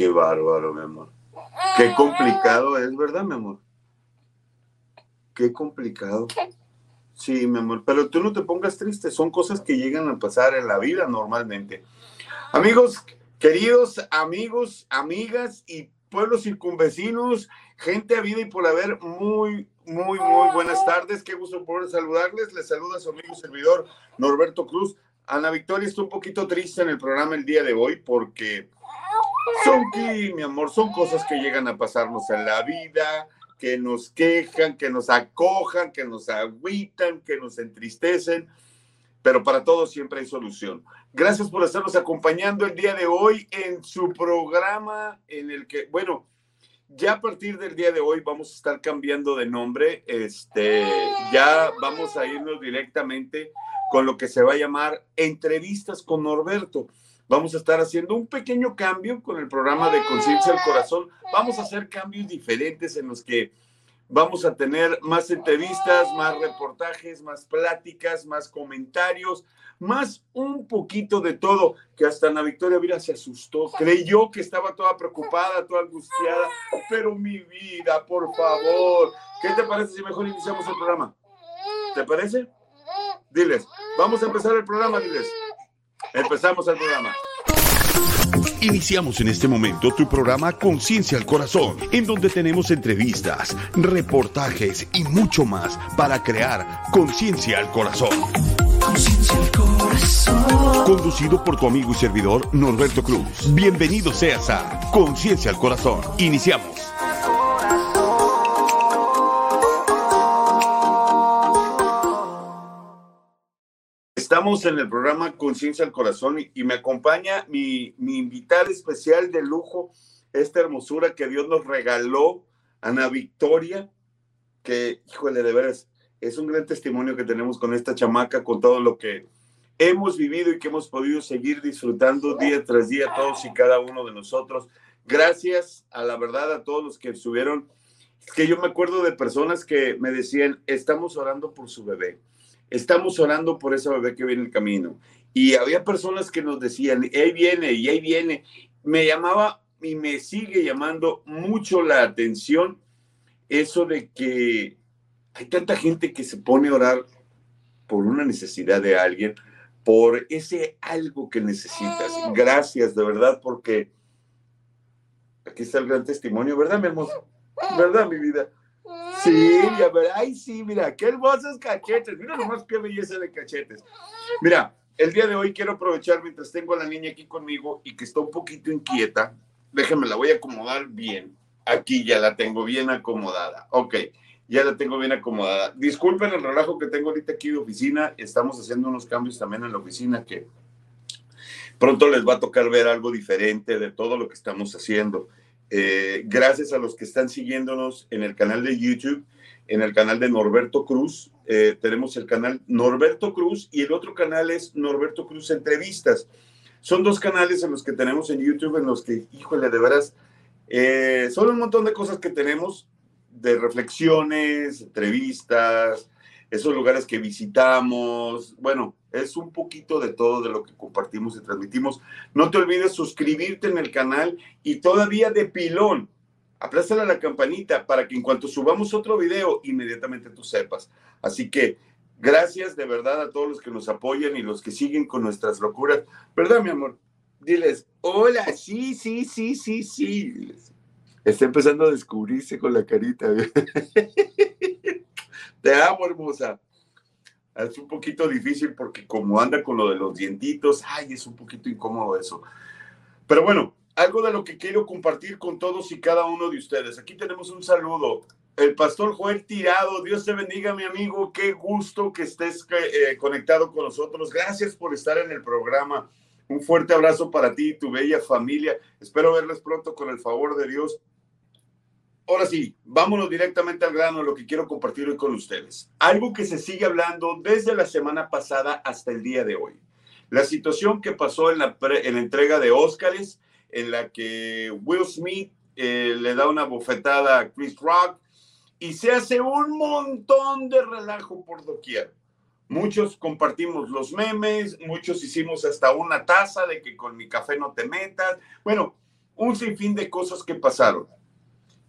qué bárbaro, mi amor. Qué complicado es, ¿verdad, mi amor? Qué complicado. Sí, mi amor, pero tú no te pongas triste, son cosas que llegan a pasar en la vida normalmente. Amigos, queridos amigos, amigas y pueblos circunvecinos, gente a vida y por haber, muy, muy, muy buenas tardes. Qué gusto poder saludarles. Les saluda su amigo servidor Norberto Cruz. Ana Victoria está un poquito triste en el programa el día de hoy porque son que, mi amor, son cosas que llegan a pasarnos en la vida que nos quejan, que nos acojan, que nos agüitan, que nos entristecen, pero para todo siempre hay solución. Gracias por estarnos acompañando el día de hoy en su programa en el que, bueno, ya a partir del día de hoy vamos a estar cambiando de nombre, este, ya vamos a irnos directamente con lo que se va a llamar entrevistas con Norberto. Vamos a estar haciendo un pequeño cambio con el programa de Conciencia del Corazón. Vamos a hacer cambios diferentes en los que vamos a tener más entrevistas, más reportajes, más pláticas, más comentarios, más un poquito de todo, que hasta Ana Victoria Vira se asustó, creyó que estaba toda preocupada, toda angustiada, pero mi vida, por favor, ¿qué te parece si mejor iniciamos el programa? ¿Te parece? Diles, vamos a empezar el programa, diles. Empezamos el programa. Iniciamos en este momento tu programa Conciencia al Corazón, en donde tenemos entrevistas, reportajes y mucho más para crear conciencia al corazón. Conciencia al corazón. Conducido por tu amigo y servidor Norberto Cruz. Bienvenido seas a Conciencia al Corazón. Iniciamos. Estamos en el programa Conciencia al Corazón y, me acompaña mi, mi invitada especial de lujo, esta hermosura que Dios nos regaló, Ana Victoria, que, híjole, de veras, es un gran testimonio que tenemos con esta chamaca, con todo lo que hemos vivido y que hemos podido seguir disfrutando día tras día, todos y cada uno de nosotros. Gracias a la verdad a todos los que estuvieron. Es que yo me acuerdo de personas que me decían, estamos orando por su bebé estamos orando por ese bebé que viene en el camino. Y había personas que nos decían, ahí viene, y ahí viene. Me llamaba y me sigue llamando mucho la atención eso de que hay tanta gente que se pone a orar por una necesidad de alguien, por ese algo que necesitas. Gracias, de verdad, porque aquí está el gran testimonio, ¿verdad, mi hermoso? ¿Verdad, mi vida? Sí, ver, ay, sí, mira, qué hermosos cachetes. Mira nomás qué belleza de cachetes. Mira, el día de hoy quiero aprovechar mientras tengo a la niña aquí conmigo y que está un poquito inquieta. Déjame, la voy a acomodar bien. Aquí ya la tengo bien acomodada. Ok, ya la tengo bien acomodada. Disculpen el relajo que tengo ahorita aquí de oficina. Estamos haciendo unos cambios también en la oficina que pronto les va a tocar ver algo diferente de todo lo que estamos haciendo. Eh, gracias a los que están siguiéndonos en el canal de YouTube, en el canal de Norberto Cruz. Eh, tenemos el canal Norberto Cruz y el otro canal es Norberto Cruz Entrevistas. Son dos canales en los que tenemos en YouTube, en los que, híjole, de veras, eh, son un montón de cosas que tenemos, de reflexiones, entrevistas, esos lugares que visitamos. Bueno, es un poquito de todo de lo que compartimos y transmitimos. No te olvides suscribirte en el canal y todavía de pilón, aplástale a la campanita para que en cuanto subamos otro video, inmediatamente tú sepas. Así que gracias de verdad a todos los que nos apoyan y los que siguen con nuestras locuras. ¿Verdad, mi amor? Diles, hola, sí, sí, sí, sí, sí. Está empezando a descubrirse con la carita. Te amo, hermosa. Es un poquito difícil porque como anda con lo de los dientitos, ay, es un poquito incómodo eso. Pero bueno, algo de lo que quiero compartir con todos y cada uno de ustedes. Aquí tenemos un saludo. El pastor Joel Tirado, Dios te bendiga, mi amigo. Qué gusto que estés eh, conectado con nosotros. Gracias por estar en el programa. Un fuerte abrazo para ti y tu bella familia. Espero verles pronto con el favor de Dios ahora sí, vámonos directamente al grano, lo que quiero compartir hoy con ustedes. Algo que se sigue hablando desde la semana pasada hasta el día de hoy. La situación que pasó en la, entrega de Óscares, en la que Will Smith eh, le da una bofetada a Chris Rock y se hace un montón de relajo por doquier. Muchos compartimos los memes, muchos hicimos hasta una taza de que con mi café no te metas. Bueno, un sinfín de cosas que pasaron.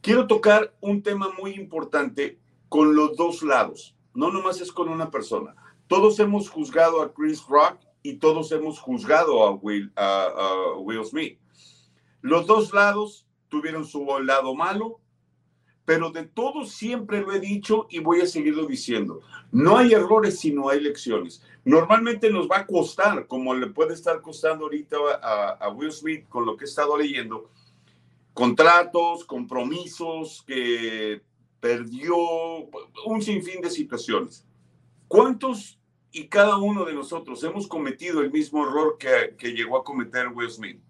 Quiero tocar un tema muy importante con los dos lados, no nomás es con una persona. Todos hemos juzgado a Chris Rock y todos hemos juzgado a Will, a, Will Smith. Los dos lados tuvieron su lado malo, pero de todos siempre lo he dicho y voy a seguirlo diciendo. No hay errores, sino hay lecciones. Normalmente nos va a costar, como le puede estar costando ahorita a, a Will Smith con lo que he estado leyendo, contratos, compromisos que perdió, un sinfín de situaciones. ¿Cuántos y cada uno de nosotros hemos cometido el mismo error que, que llegó a cometer Will Smith?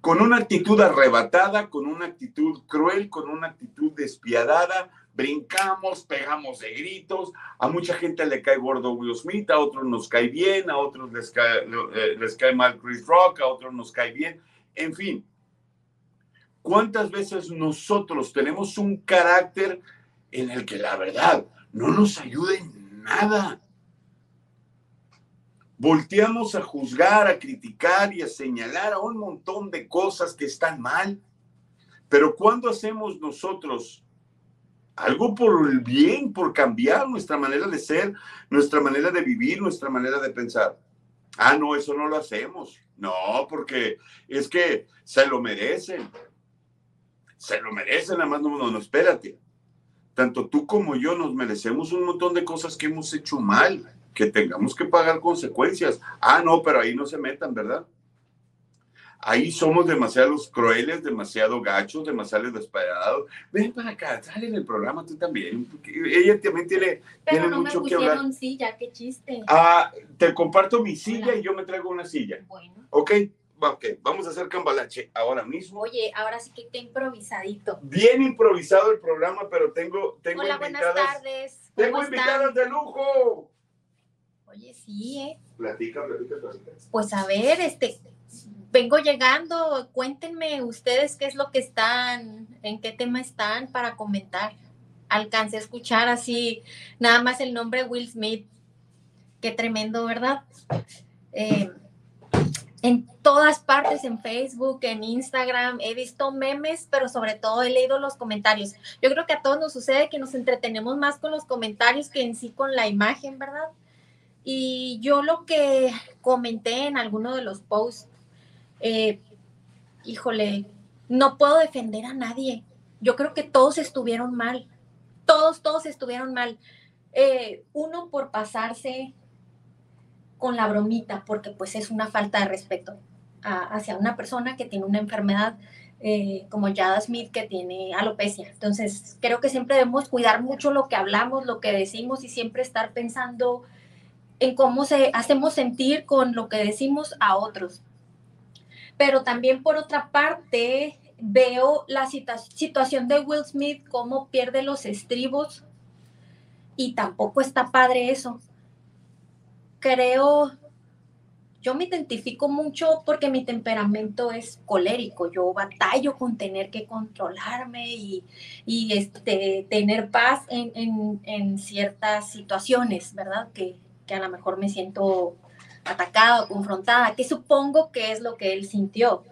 Con una actitud arrebatada, con una actitud cruel, con una actitud despiadada, brincamos, pegamos de gritos, a mucha gente le cae gordo Will Smith, a otros nos cae bien, a otros les cae, eh, les cae mal Chris Rock, a otros nos cae bien, en fin, ¿Cuántas veces nosotros tenemos un carácter en el que la verdad no nos ayuda en nada? Volteamos a juzgar, a criticar y a señalar a un montón de cosas que están mal. Pero cuando hacemos nosotros algo por el bien, por cambiar nuestra manera de ser, nuestra manera de vivir, nuestra manera de pensar? Ah, no, eso no lo hacemos. No, porque es que se lo merecen se lo merecen, nada más no, no, no, espérate. Tanto tú como yo nos merecemos un montón de cosas que hemos hecho mal, que tengamos que pagar consecuencias. Ah, no, pero ahí no se metan, ¿verdad? Ahí somos demasiados crueles, demasiado gachos, demasiado desesperados. Ven para acá, sale en el programa tú también. Ella también tiene, Pero tiene no mucho me que hablar. pusieron silla, qué chiste. Ah, te comparto mi silla Hola. y yo me traigo una silla. Bueno. ¿Ok? Ok, vamos a hacer cambalache ahora mismo. Oye, ahora sí que qué improvisadito. Bien improvisado el programa, pero tengo, tengo Hola, buenas invitadas. tardes. Tengo ¿Cómo invitadas de lujo. Oye, sí, ¿eh? Platica, platica, platica. Pues a ver, este, vengo llegando. Cuéntenme ustedes qué es lo que están, en qué tema están para comentar. Alcancé a escuchar así, nada más el nombre Will Smith. Qué tremendo, ¿verdad? Eh, en todas partes, en Facebook, en Instagram, he visto memes, pero sobre todo he leído los comentarios. Yo creo que a todos nos sucede que nos entretenemos más con los comentarios que en sí con la imagen, ¿verdad? Y yo lo que comenté en alguno de los posts, eh, híjole, no puedo defender a nadie. Yo creo que todos estuvieron mal. Todos, todos estuvieron mal. Eh, uno por pasarse con la bromita, porque pues es una falta de respeto a- hacia una persona que tiene una enfermedad eh, como Jada Smith que tiene alopecia. Entonces, creo que siempre debemos cuidar mucho lo que hablamos, lo que decimos y siempre estar pensando en cómo se hacemos sentir con lo que decimos a otros. Pero también por otra parte, veo la situación de Will Smith, cómo pierde los estribos y tampoco está padre eso. Creo, yo me identifico mucho porque mi temperamento es colérico, yo batallo con tener que controlarme y, y, este, tener paz en, en- en ciertas situaciones, ¿verdad? Que, que a lo mejor me siento atacada confrontada, que supongo que es lo que él sintió.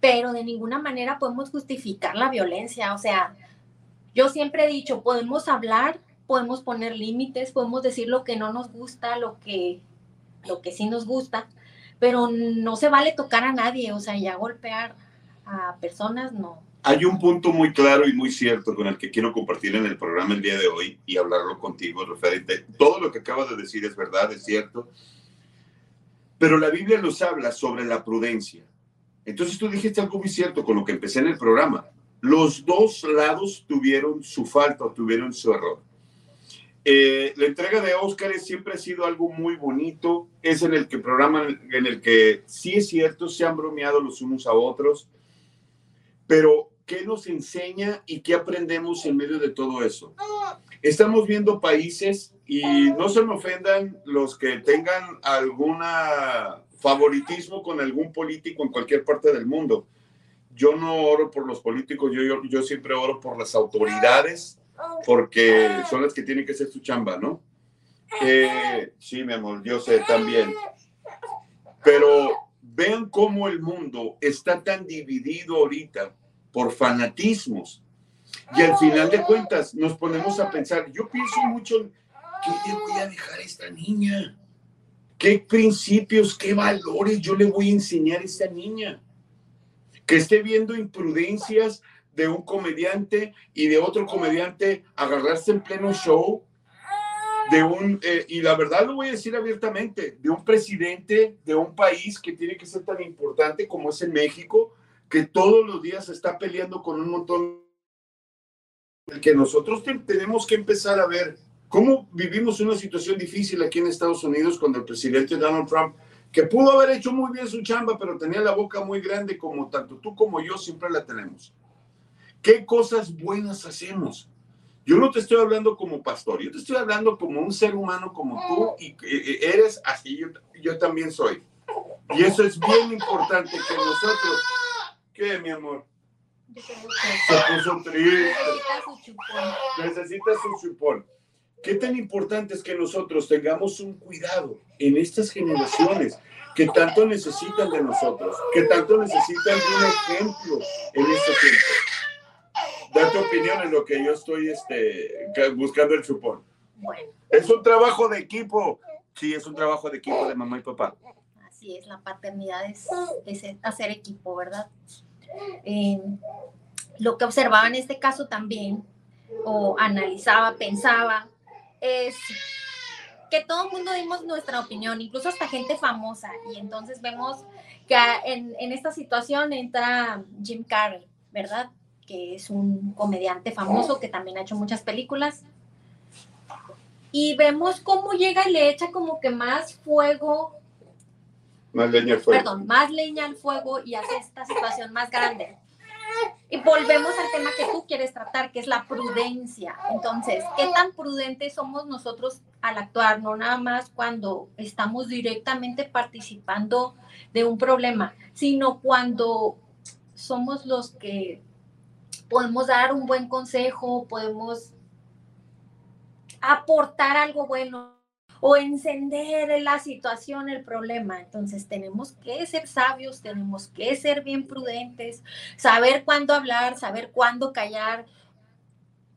Pero de ninguna manera podemos justificar la violencia, o sea, yo siempre he dicho, podemos hablar, podemos poner límites, podemos decir lo que no nos gusta, lo que, lo que sí nos gusta, pero no se vale tocar a nadie, o sea, ya golpear a personas, no. Hay un punto muy claro y muy cierto con el que quiero compartir en el programa el día de hoy y hablarlo contigo referente. Todo lo que acabas de decir es verdad, es cierto. Pero la Biblia nos habla sobre la prudencia. Entonces tú dijiste algo muy cierto con lo que empecé en el programa. Los dos lados tuvieron su falta, tuvieron su error. Eh, la entrega de Óscares siempre ha sido algo muy bonito. Es en el que programa en el que sí es cierto, se han bromeado los unos a otros. Pero, ¿qué nos enseña y qué aprendemos en medio de todo eso? Estamos viendo países y no se me ofendan los que tengan alguna favoritismo con algún político en cualquier parte del mundo. Yo no oro por los políticos, yo, yo siempre oro por las autoridades porque son las que tienen que hacer su chamba, ¿no? Eh, sí, mi amor, yo sé también. Pero vean cómo el mundo está tan dividido ahorita por fanatismos. Y al final de cuentas nos ponemos a pensar, yo pienso mucho, ¿qué le voy a dejar a esta niña? ¿Qué principios, qué valores yo le voy a enseñar a esta niña? Que esté viendo imprudencias de un comediante y de otro comediante agarrarse en pleno show de un, eh, y la verdad lo voy a decir abiertamente, de un presidente de un país que tiene que ser tan importante como es en México, que todos los días está peleando con un montón que nosotros tenemos que empezar a ver cómo vivimos una situación difícil aquí en Estados Unidos cuando el presidente Donald Trump, que pudo haber hecho muy bien su chamba, pero tenía la boca muy grande como tanto tú como yo siempre la tenemos. ¿Qué cosas buenas hacemos? Yo no te estoy hablando como pastor, yo te estoy hablando como un ser humano como tú y eres así, yo, yo también soy. Y eso es bien importante que nosotros... ¿Qué, mi amor? Se puso triste. Necesita su chupón. ¿Qué tan importante es que nosotros tengamos un cuidado en estas generaciones que tanto necesitan de nosotros, que tanto necesitan de un ejemplo en este tiempo? Da tu opinión en lo que yo estoy este, buscando el chupón. Bueno. Es un trabajo de equipo. Sí, es un trabajo de equipo de mamá y papá. Así es, la paternidad es, hacer equipo, ¿verdad? Eh, lo que observaba en este caso también, o analizaba, pensaba, es que todo el mundo dimos nuestra opinión, incluso hasta gente famosa, y entonces vemos que en, en esta situación entra Jim Carrey, ¿verdad? Que es un comediante famoso que también ha hecho muchas películas. Y vemos cómo llega y le echa como que más fuego. Más leña al fuego. Perdón, más leña al fuego y hace esta situación más grande. Y volvemos al tema que tú quieres tratar, que es la prudencia. Entonces, ¿qué tan prudentes somos nosotros al actuar? No nada más cuando estamos directamente participando de un problema, sino cuando somos los que podemos dar un buen consejo, podemos aportar algo bueno o encender la situación, el problema. Entonces tenemos que ser sabios, tenemos que ser bien prudentes, saber cuándo hablar, saber cuándo callar.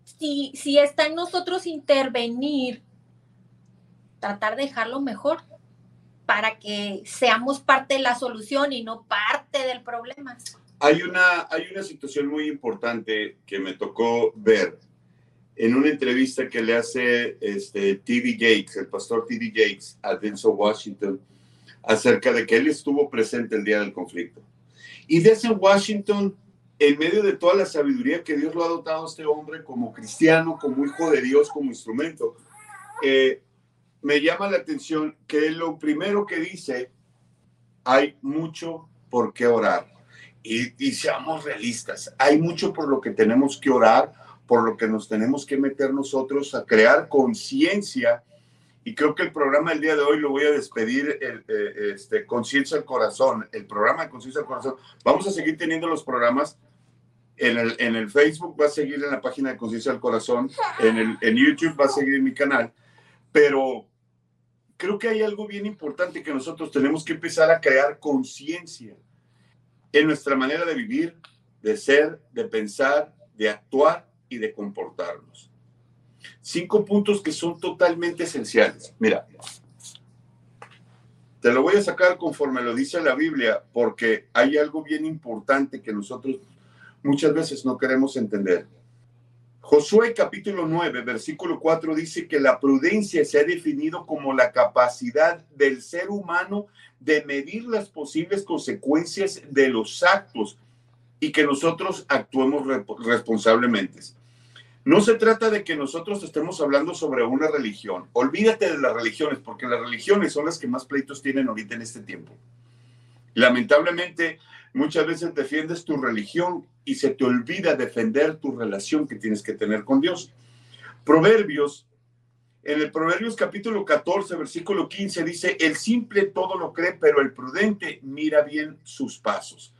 Si, si está en nosotros intervenir, tratar de dejarlo mejor para que seamos parte de la solución y no parte del problema. Hay una, hay una situación muy importante que me tocó ver en una entrevista que le hace este, T.D. Gates, el pastor T.D. Gates, a Denzel Washington, acerca de que él estuvo presente el día del conflicto. Y Denzel Washington, en medio de toda la sabiduría que Dios lo ha dotado a este hombre como cristiano, como hijo de Dios, como instrumento, eh, me llama la atención que lo primero que dice, hay mucho por qué orar y, seamos realistas. Hay mucho por lo que tenemos que orar, por lo que nos tenemos que meter nosotros a crear conciencia. Y creo que el programa del día de hoy lo voy a despedir, el, eh, este, Conciencia al Corazón, el programa de Conciencia al Corazón. Vamos a seguir teniendo los programas. En el, en el Facebook va a seguir en la página de Conciencia al Corazón, en, el, en YouTube va a seguir en mi canal, pero creo que hay algo bien importante que nosotros tenemos que empezar a crear conciencia en nuestra manera de vivir, de ser, de pensar, de actuar y de comportarnos. Cinco puntos que son totalmente esenciales. Mira, te lo voy a sacar conforme lo dice la Biblia, porque hay algo bien importante que nosotros muchas veces no queremos entender. Josué capítulo 9, versículo 4 dice que la prudencia se ha definido como la capacidad del ser humano de medir las posibles consecuencias de los actos y que nosotros actuemos responsablemente. No se trata de que nosotros estemos hablando sobre una religión. Olvídate de las religiones, porque las religiones son las que más pleitos tienen ahorita en este tiempo. Lamentablemente, muchas veces defiendes tu religión y se te olvida defender tu relación que tienes que tener con Dios. Proverbios, en el Proverbios capítulo 14, versículo 15 dice, el simple todo lo cree, pero el prudente mira bien sus pasos.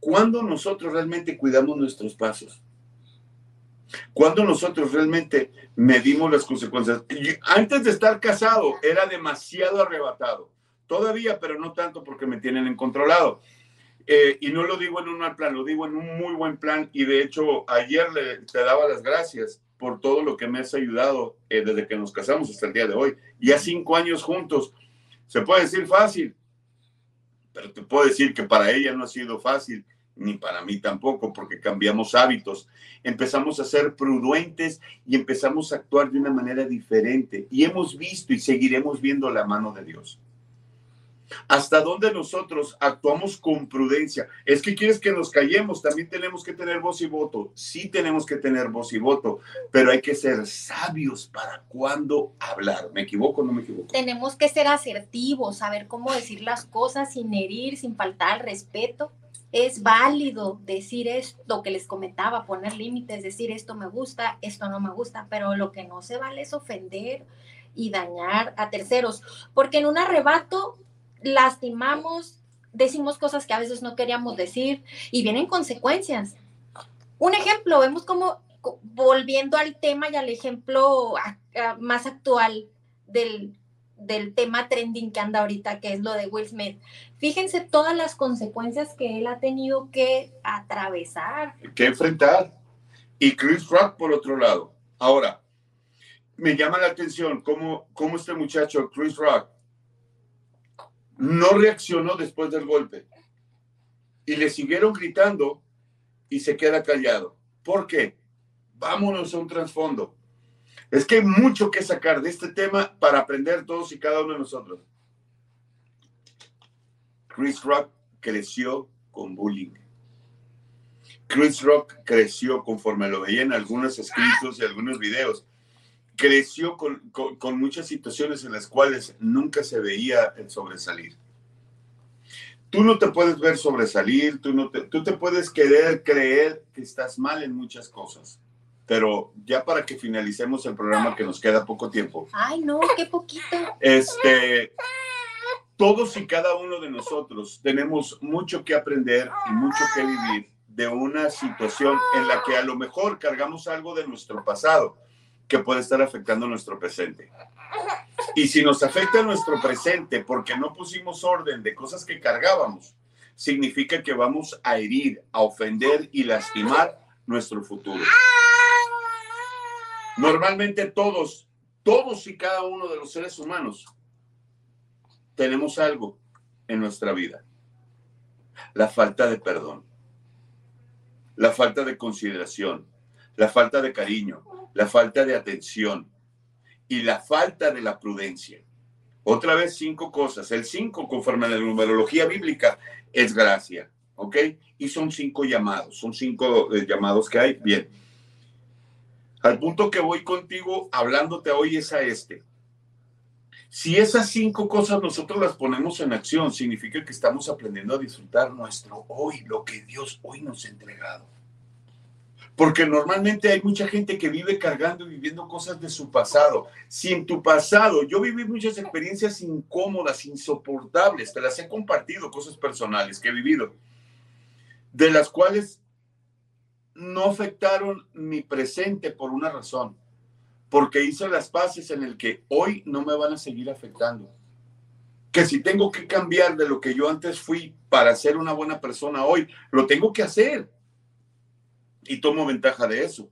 ¿Cuándo nosotros realmente cuidamos nuestros pasos? Cuando nosotros realmente medimos las consecuencias. Antes de estar casado era demasiado arrebatado todavía, pero no tanto porque me tienen en controlado. Eh, y no lo digo en un mal plan, lo digo en un muy buen plan. Y de hecho, ayer le, te daba las gracias por todo lo que me has ayudado eh, desde que nos casamos hasta el día de hoy. Ya cinco años juntos. Se puede decir fácil, pero te puedo decir que para ella no ha sido fácil, ni para mí tampoco, porque cambiamos hábitos. Empezamos a ser prudentes y empezamos a actuar de una manera diferente. Y hemos visto y seguiremos viendo la mano de Dios hasta dónde nosotros actuamos con prudencia. Es que quieres que nos callemos, también tenemos que tener voz y voto. Sí tenemos que tener voz y voto, pero hay que ser sabios para cuándo hablar. ¿Me equivoco o no me equivoco? Tenemos que ser asertivos, saber cómo decir las cosas sin herir, sin faltar al respeto. Es válido decir esto que les comentaba, poner límites, decir esto me gusta, esto no me gusta, pero lo que no se vale es ofender y dañar a terceros, porque en un arrebato lastimamos, decimos cosas que a veces no queríamos decir y vienen consecuencias. Un ejemplo, vemos como, volviendo al tema y al ejemplo más actual del, del tema trending que anda ahorita, que es lo de Will Smith. Fíjense todas las consecuencias que él ha tenido que atravesar. Que enfrentar. Y Chris Rock por otro lado. Ahora, me llama la atención cómo, cómo este muchacho, Chris Rock, no reaccionó después del golpe. Y le siguieron gritando y se queda callado. ¿Por qué? Vámonos a un trasfondo. Es que hay mucho que sacar de este tema para aprender todos y cada uno de nosotros. Chris Rock creció con bullying. Chris Rock creció conforme lo veía en algunos escritos y algunos videos creció con, muchas situaciones en las cuales nunca se veía el sobresalir. Tú no te puedes ver sobresalir, tú, no te, tú te puedes querer creer que estás mal en muchas cosas, pero ya para que finalicemos el programa que nos queda poco tiempo. Ay, no, qué poquito. Este, todos y cada uno de nosotros tenemos mucho que aprender y mucho que vivir de una situación en la que a lo mejor cargamos algo de nuestro pasado que puede estar afectando nuestro presente. Y si nos afecta nuestro presente porque no pusimos orden de cosas que cargábamos, significa que vamos a herir, a ofender y lastimar nuestro futuro. Normalmente todos, todos y cada uno de los seres humanos tenemos algo en nuestra vida. La falta de perdón, la falta de consideración, la falta de cariño, la falta de atención y la falta de la prudencia. Otra vez cinco cosas. El cinco, conforme a la numerología bíblica, es gracia, ¿ok? Y son cinco llamados, son cinco eh, llamados que hay. Bien. Al punto que voy contigo hablándote hoy es a este. Si esas cinco cosas nosotros las ponemos en acción, significa que estamos aprendiendo a disfrutar nuestro hoy, lo que Dios hoy nos ha entregado. Porque normalmente hay mucha gente que vive cargando y viviendo cosas de su pasado. Si en tu pasado yo viví muchas experiencias incómodas, insoportables, te las he compartido, cosas personales que he vivido, de las cuales no afectaron mi presente por una razón, porque hice las paces en el que hoy no me van a seguir afectando. Que si tengo que cambiar de lo que yo antes fui para ser una buena persona hoy, lo tengo que hacer y tomo ventaja de eso.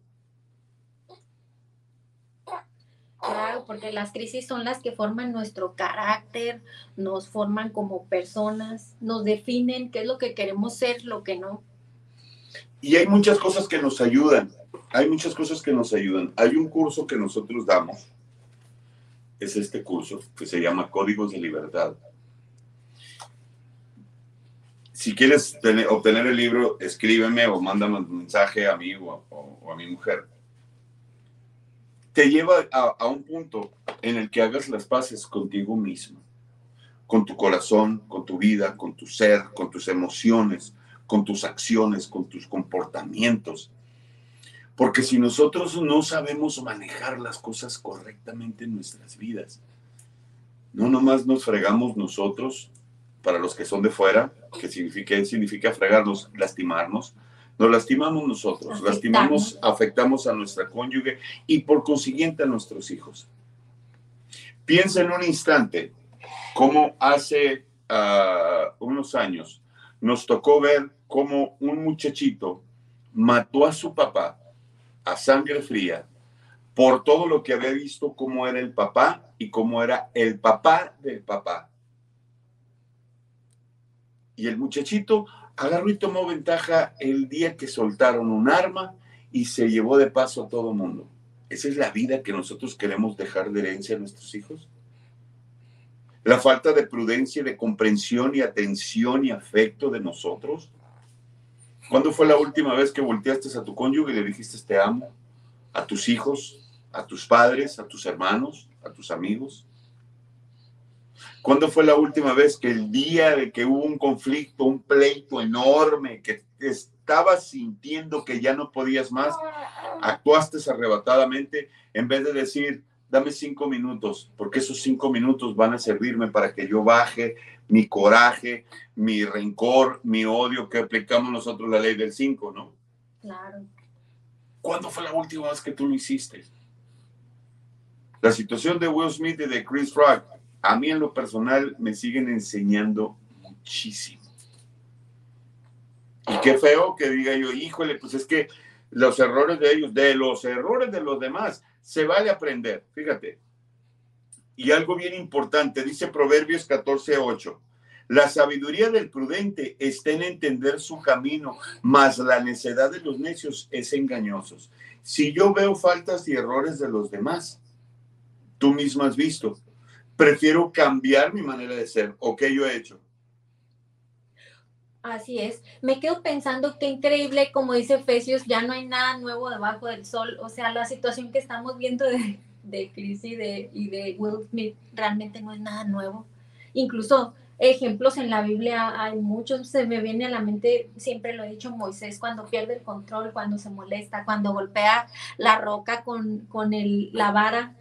Claro, porque las crisis son las que forman nuestro carácter, nos forman como personas, nos definen qué es lo que queremos ser, lo que no. Y hay muchas cosas que nos ayudan, hay muchas cosas que nos ayudan. Hay un curso que nosotros damos, es este curso que se llama Códigos de Libertad si quieres obtener el libro, escríbeme o mándame un mensaje a mí o a, mi mujer. Te lleva a, a, un punto en el que hagas las paces contigo mismo, con tu corazón, con tu vida, con tu ser, con tus emociones, con tus acciones, con tus comportamientos. Porque si nosotros no sabemos manejar las cosas correctamente en nuestras vidas, no nomás nos fregamos nosotros, para los que son de fuera, que significa, significa fregarnos, lastimarnos. Nos lastimamos nosotros, lastimamos, afectamos a nuestra cónyuge y por consiguiente a nuestros hijos. Piensa en un instante cómo hace ah, unos años nos tocó ver cómo un muchachito mató a su papá a sangre fría por todo lo que había visto cómo era el papá y cómo era el papá del papá. Y el muchachito agarró y tomó ventaja el día que soltaron un arma y se llevó de paso a todo mundo. ¿Esa es la vida que nosotros queremos dejar de herencia a nuestros hijos? La falta de prudencia, de comprensión y atención y afecto de nosotros. ¿Cuándo fue la última vez que volteaste a tu cónyuge y le dijiste te amo? A tus hijos, a tus padres, a tus hermanos, a tus amigos. ¿Cuándo fue la última vez que el día de que hubo un conflicto, un pleito enorme, que estabas sintiendo que ya no podías más, actuaste arrebatadamente en vez de decir, dame cinco minutos, porque esos cinco minutos van a servirme para que yo baje mi coraje, mi rencor, mi odio, que aplicamos nosotros la ley del cinco, ¿no? Claro. ¿Cuándo fue la última vez que tú lo hiciste? La situación de Will Smith y de Chris Rock, a mí en lo personal me siguen enseñando muchísimo. Y qué feo que diga yo, híjole, pues es que los errores de ellos, de los errores de los demás, se vale aprender. Fíjate. Y algo bien importante, dice Proverbios 14:8. La sabiduría del prudente está en entender su camino, mas la necedad de los necios es engañosos. Si yo veo faltas y errores de los demás, tú mismo has visto. Prefiero cambiar mi manera de ser. ¿O qué yo he hecho? Así es. Me quedo pensando qué increíble, como dice Efesios, ya no hay nada nuevo debajo del sol. O sea, la situación que estamos viendo de, de Chris y de, y de Will Smith realmente no es nada nuevo. Incluso ejemplos en la Biblia hay muchos. Se me viene a la mente, siempre lo he dicho, Moisés cuando pierde el control, cuando se molesta, cuando golpea la roca con, con el, la vara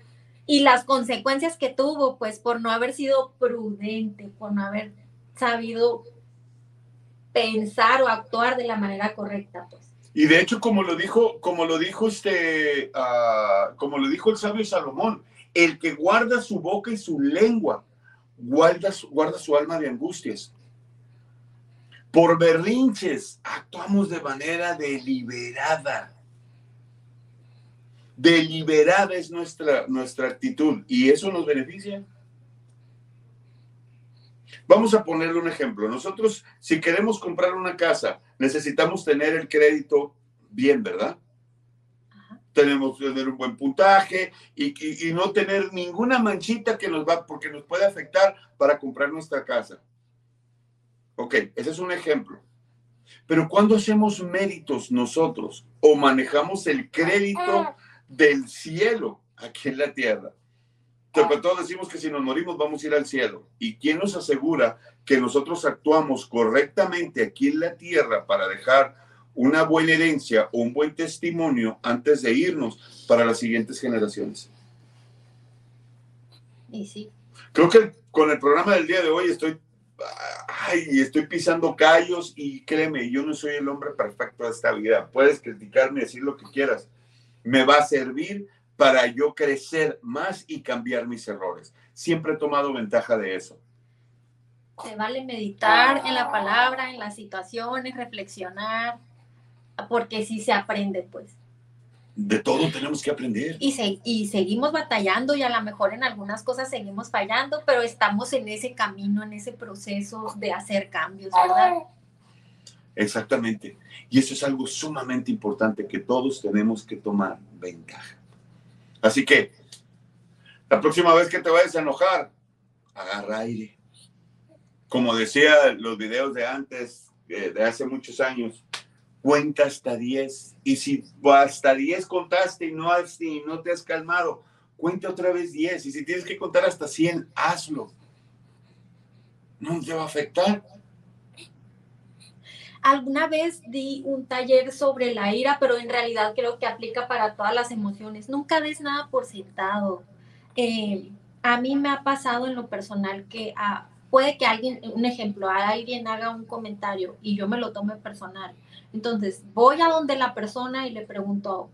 y las consecuencias que tuvo, pues por no haber sido prudente, por no haber sabido pensar o actuar de la manera correcta, pues. Y de hecho, como lo dijo, como lo dijo este, uh, como lo dijo el sabio Salomón, el que guarda su boca y su lengua, guarda, guarda su alma de angustias. Por berrinches actuamos de manera deliberada deliberada es nuestra, nuestra actitud y eso nos beneficia. Vamos a ponerle un ejemplo. Nosotros, si queremos comprar una casa, necesitamos tener el crédito bien, ¿verdad? Tenemos que tener un buen puntaje y, y, no tener ninguna manchita que nos va, porque nos puede afectar para comprar nuestra casa. Ok, ese es un ejemplo. Pero cuando hacemos méritos nosotros o manejamos el crédito del cielo aquí en la tierra. Pero todos decimos que si nos morimos vamos a ir al cielo. ¿Y quién nos asegura que nosotros actuamos correctamente aquí en la tierra para dejar una buena herencia o un buen testimonio antes de irnos para las siguientes generaciones? Y sí. Creo que con el programa del día de hoy estoy, ay, estoy pisando callos y créeme, yo no soy el hombre perfecto de esta vida. Puedes criticarme y decir lo que quieras me va a servir para yo crecer más y cambiar mis errores. Siempre he tomado ventaja de eso. Se vale meditar en la palabra, en las situaciones, reflexionar, porque sí se aprende, pues. De todo tenemos que aprender. Y, y seguimos batallando y a lo mejor en algunas cosas seguimos fallando, pero estamos en ese camino, en ese proceso de hacer cambios, ¿verdad? Exactamente. Y eso es algo sumamente importante que todos tenemos que tomar ventaja. Así que, la próxima vez que te vayas a enojar, agarra aire. Como decía los videos de antes, eh, de hace muchos años, cuenta hasta 10. Y si hasta 10 contaste y no, has, y no te has calmado, cuenta otra vez 10. Y si tienes que contar hasta 100, hazlo. No te va a afectar Alguna vez di un taller sobre la ira, pero en realidad creo que aplica para todas las emociones. Nunca des nada por sentado. Eh, a mí me ha pasado en lo personal que ah, puede que alguien, un ejemplo, alguien haga un comentario y yo me lo tome personal. Entonces voy a donde la persona y le pregunto,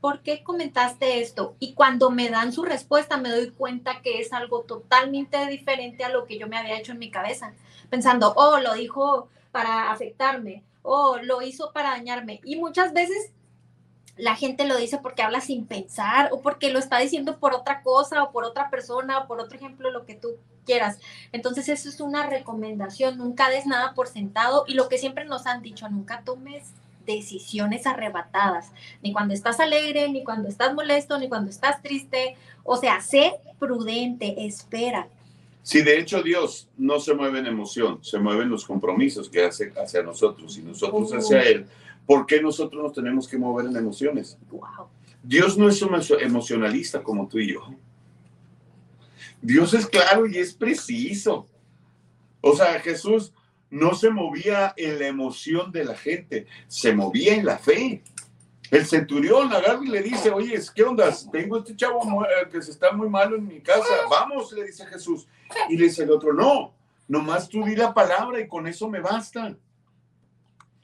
¿por qué comentaste esto? Y cuando me dan su respuesta me doy cuenta que es algo totalmente diferente a lo que yo me había hecho en mi cabeza, pensando, oh, lo dijo para afectarme, oh, lo hizo para dañarme. Y muchas veces la gente lo dice porque habla sin pensar o porque lo está diciendo por otra cosa o por otra persona o por otro ejemplo, lo que tú quieras. Entonces eso es una recomendación, nunca des nada por sentado y lo que siempre nos han dicho, nunca tomes decisiones arrebatadas, ni cuando estás alegre, ni cuando estás molesto, ni cuando estás triste. O sea, sé prudente, espera. Si de hecho Dios no se mueve en emoción, se mueven los compromisos que hace hacia nosotros y nosotros hacia Él ¿Por qué nosotros nos tenemos que mover en emociones? Dios no es emocionalista como tú y yo. Dios es claro y es preciso. O sea, Jesús no se movía en la emoción de la gente, se movía en la fe. El centurión agarra y le dice, oye, ¿qué onda? Tengo este chavo eh, que se está muy malo en mi casa. Vamos, le dice Jesús. Y le dice el otro, no, nomás tú di la palabra y con eso me basta.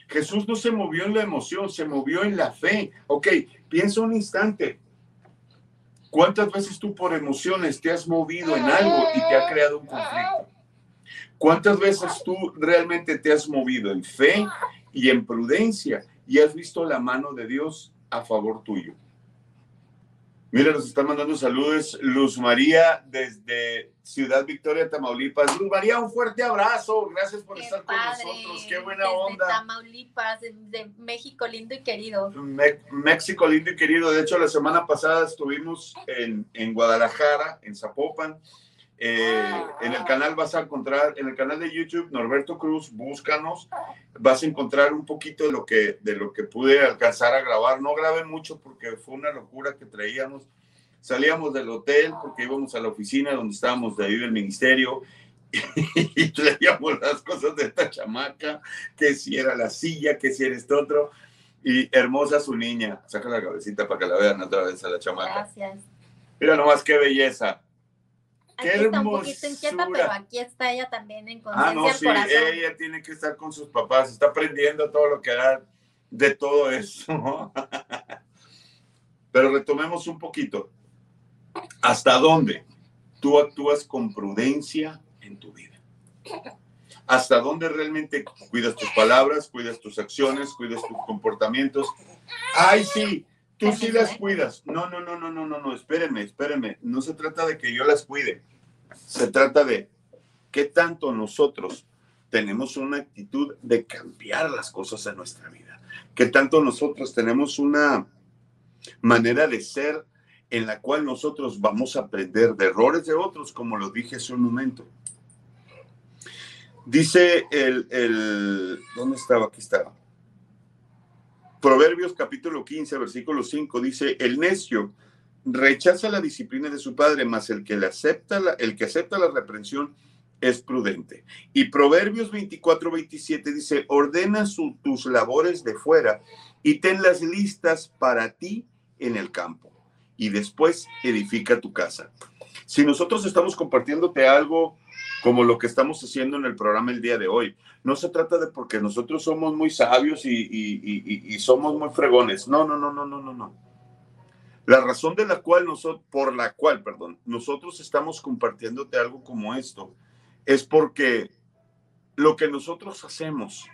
Jesús no se movió en la emoción, se movió en la fe. Ok, piensa un instante. ¿Cuántas veces tú por emociones te has movido en algo y te ha creado un conflicto? ¿Cuántas veces tú realmente te has movido en fe y en prudencia y has visto la mano de Dios a favor tuyo? Mira, nos están mandando saludos Luz María desde Ciudad Victoria, Tamaulipas. Luz María, un fuerte abrazo. Gracias por estar con nosotros. Qué buena desde onda. Tamaulipas, de México lindo y querido. México lindo y querido. De hecho, la semana pasada estuvimos en, en Guadalajara, en Zapopan. Eh, en el canal vas a encontrar, en el canal de YouTube, Norberto Cruz, búscanos, vas a encontrar un poquito de lo que, de lo que pude alcanzar a grabar. No grabé mucho porque fue una locura que traíamos. Salíamos del hotel porque íbamos a la oficina donde estábamos de ahí del ministerio y traíamos las cosas de esta chamaca, que si era la silla, que si era esto otro. Y hermosa su niña. Saca la cabecita para que la vean otra vez a la chamaca. Gracias. Mira nomás qué belleza. Aquí está un poquito inquieta, pero aquí está ella también en conciencia. Ah, no, sí, ella tiene que estar con sus papás, está aprendiendo todo lo que da de todo eso. pero retomemos un poquito. ¿Hasta dónde tú actúas con prudencia en tu vida? ¿Hasta dónde realmente cuidas tus palabras, cuidas tus acciones, cuidas tus comportamientos? Ay, sí, Tú sí las cuidas. No, no, no, no, no, no, no, espérenme, espérenme. No se trata de que yo las cuide. Se trata de qué tanto nosotros tenemos una actitud de cambiar las cosas en nuestra vida. Qué tanto nosotros tenemos una manera de ser en la cual nosotros vamos a aprender de errores de otros, como lo dije hace un momento. Dice el, el ¿dónde estaba? Aquí estaba. Proverbios capítulo 15, versículo 5 dice, el necio rechaza la disciplina de su padre, mas el que, le acepta, la, el que acepta la reprensión es prudente. Y Proverbios 24, 27 dice, ordena tus labores de fuera y tenlas listas para ti en el campo. Y después edifica tu casa. Si nosotros estamos compartiéndote algo como lo que estamos haciendo en el programa el día de hoy. No se trata de porque nosotros somos muy sabios y, somos muy fregones. No, no, no, no, no, no, no. La razón de la cual nosotros, por la cual, perdón, nosotros estamos compartiéndote algo como esto, es porque lo que nosotros hacemos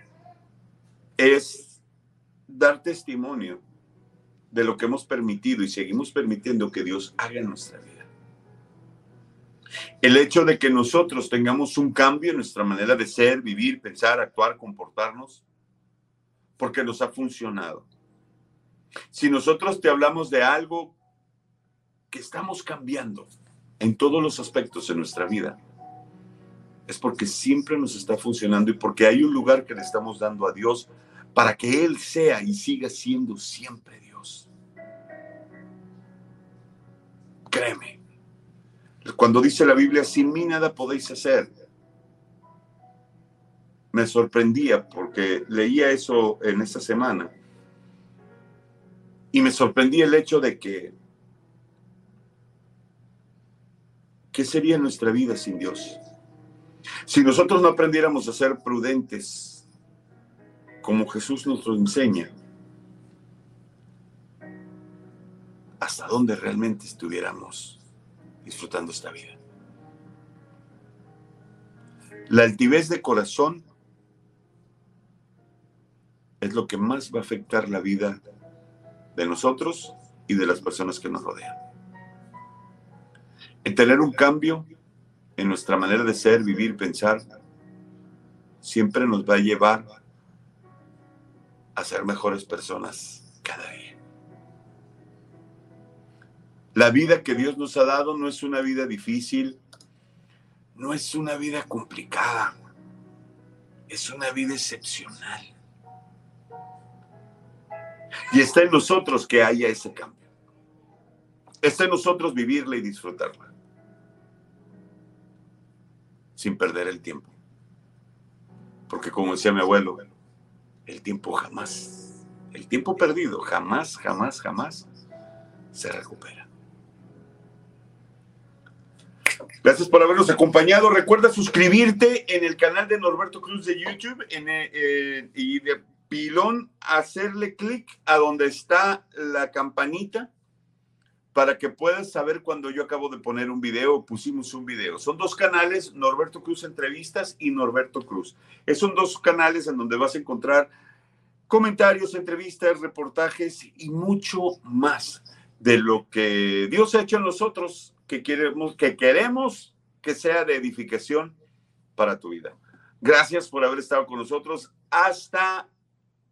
es dar testimonio de lo que hemos permitido y seguimos permitiendo que Dios haga en nuestra vida. El hecho de que nosotros tengamos un cambio en nuestra manera de ser, vivir, pensar, actuar, comportarnos, porque nos ha funcionado. Si nosotros te hablamos de algo que estamos cambiando en todos los aspectos de nuestra vida, es porque siempre nos está funcionando y porque hay un lugar que le estamos dando a Dios para que Él sea y siga siendo siempre Dios. Créeme, cuando dice la Biblia, sin mí nada podéis hacer, me sorprendía porque leía eso en esta semana. Y me sorprendía el hecho de que, ¿qué sería nuestra vida sin Dios? Si nosotros no aprendiéramos a ser prudentes, como Jesús nos lo enseña, hasta dónde realmente estuviéramos disfrutando esta vida. La altivez de corazón es lo que más va a afectar la vida de nosotros y de las personas que nos rodean. El tener un cambio en nuestra manera de ser, vivir, pensar, siempre nos va a llevar a ser mejores personas cada día. La vida que Dios nos ha dado no es una vida difícil, no es una vida complicada, es una vida excepcional. Y está en nosotros que haya ese cambio. Está en nosotros vivirla y disfrutarla. Sin perder el tiempo. Porque como decía mi abuelo, el tiempo jamás, el tiempo perdido jamás, jamás, jamás se recupera. Gracias por habernos acompañado. Recuerda suscribirte en el canal de Norberto Cruz de YouTube eh, y de pilón hacerle clic a donde está la campanita para que puedas saber cuando yo acabo de poner un video o pusimos un video. Son dos canales, Norberto Cruz Entrevistas y Norberto Cruz. Esos son dos canales en donde vas a encontrar comentarios, entrevistas, reportajes y mucho más de lo que Dios ha hecho en nosotros que queremos que, queremos que sea de edificación para tu vida. Gracias por haber estado con nosotros. Hasta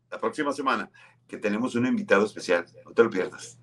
la próxima semana, que tenemos un invitado especial. No te lo pierdas.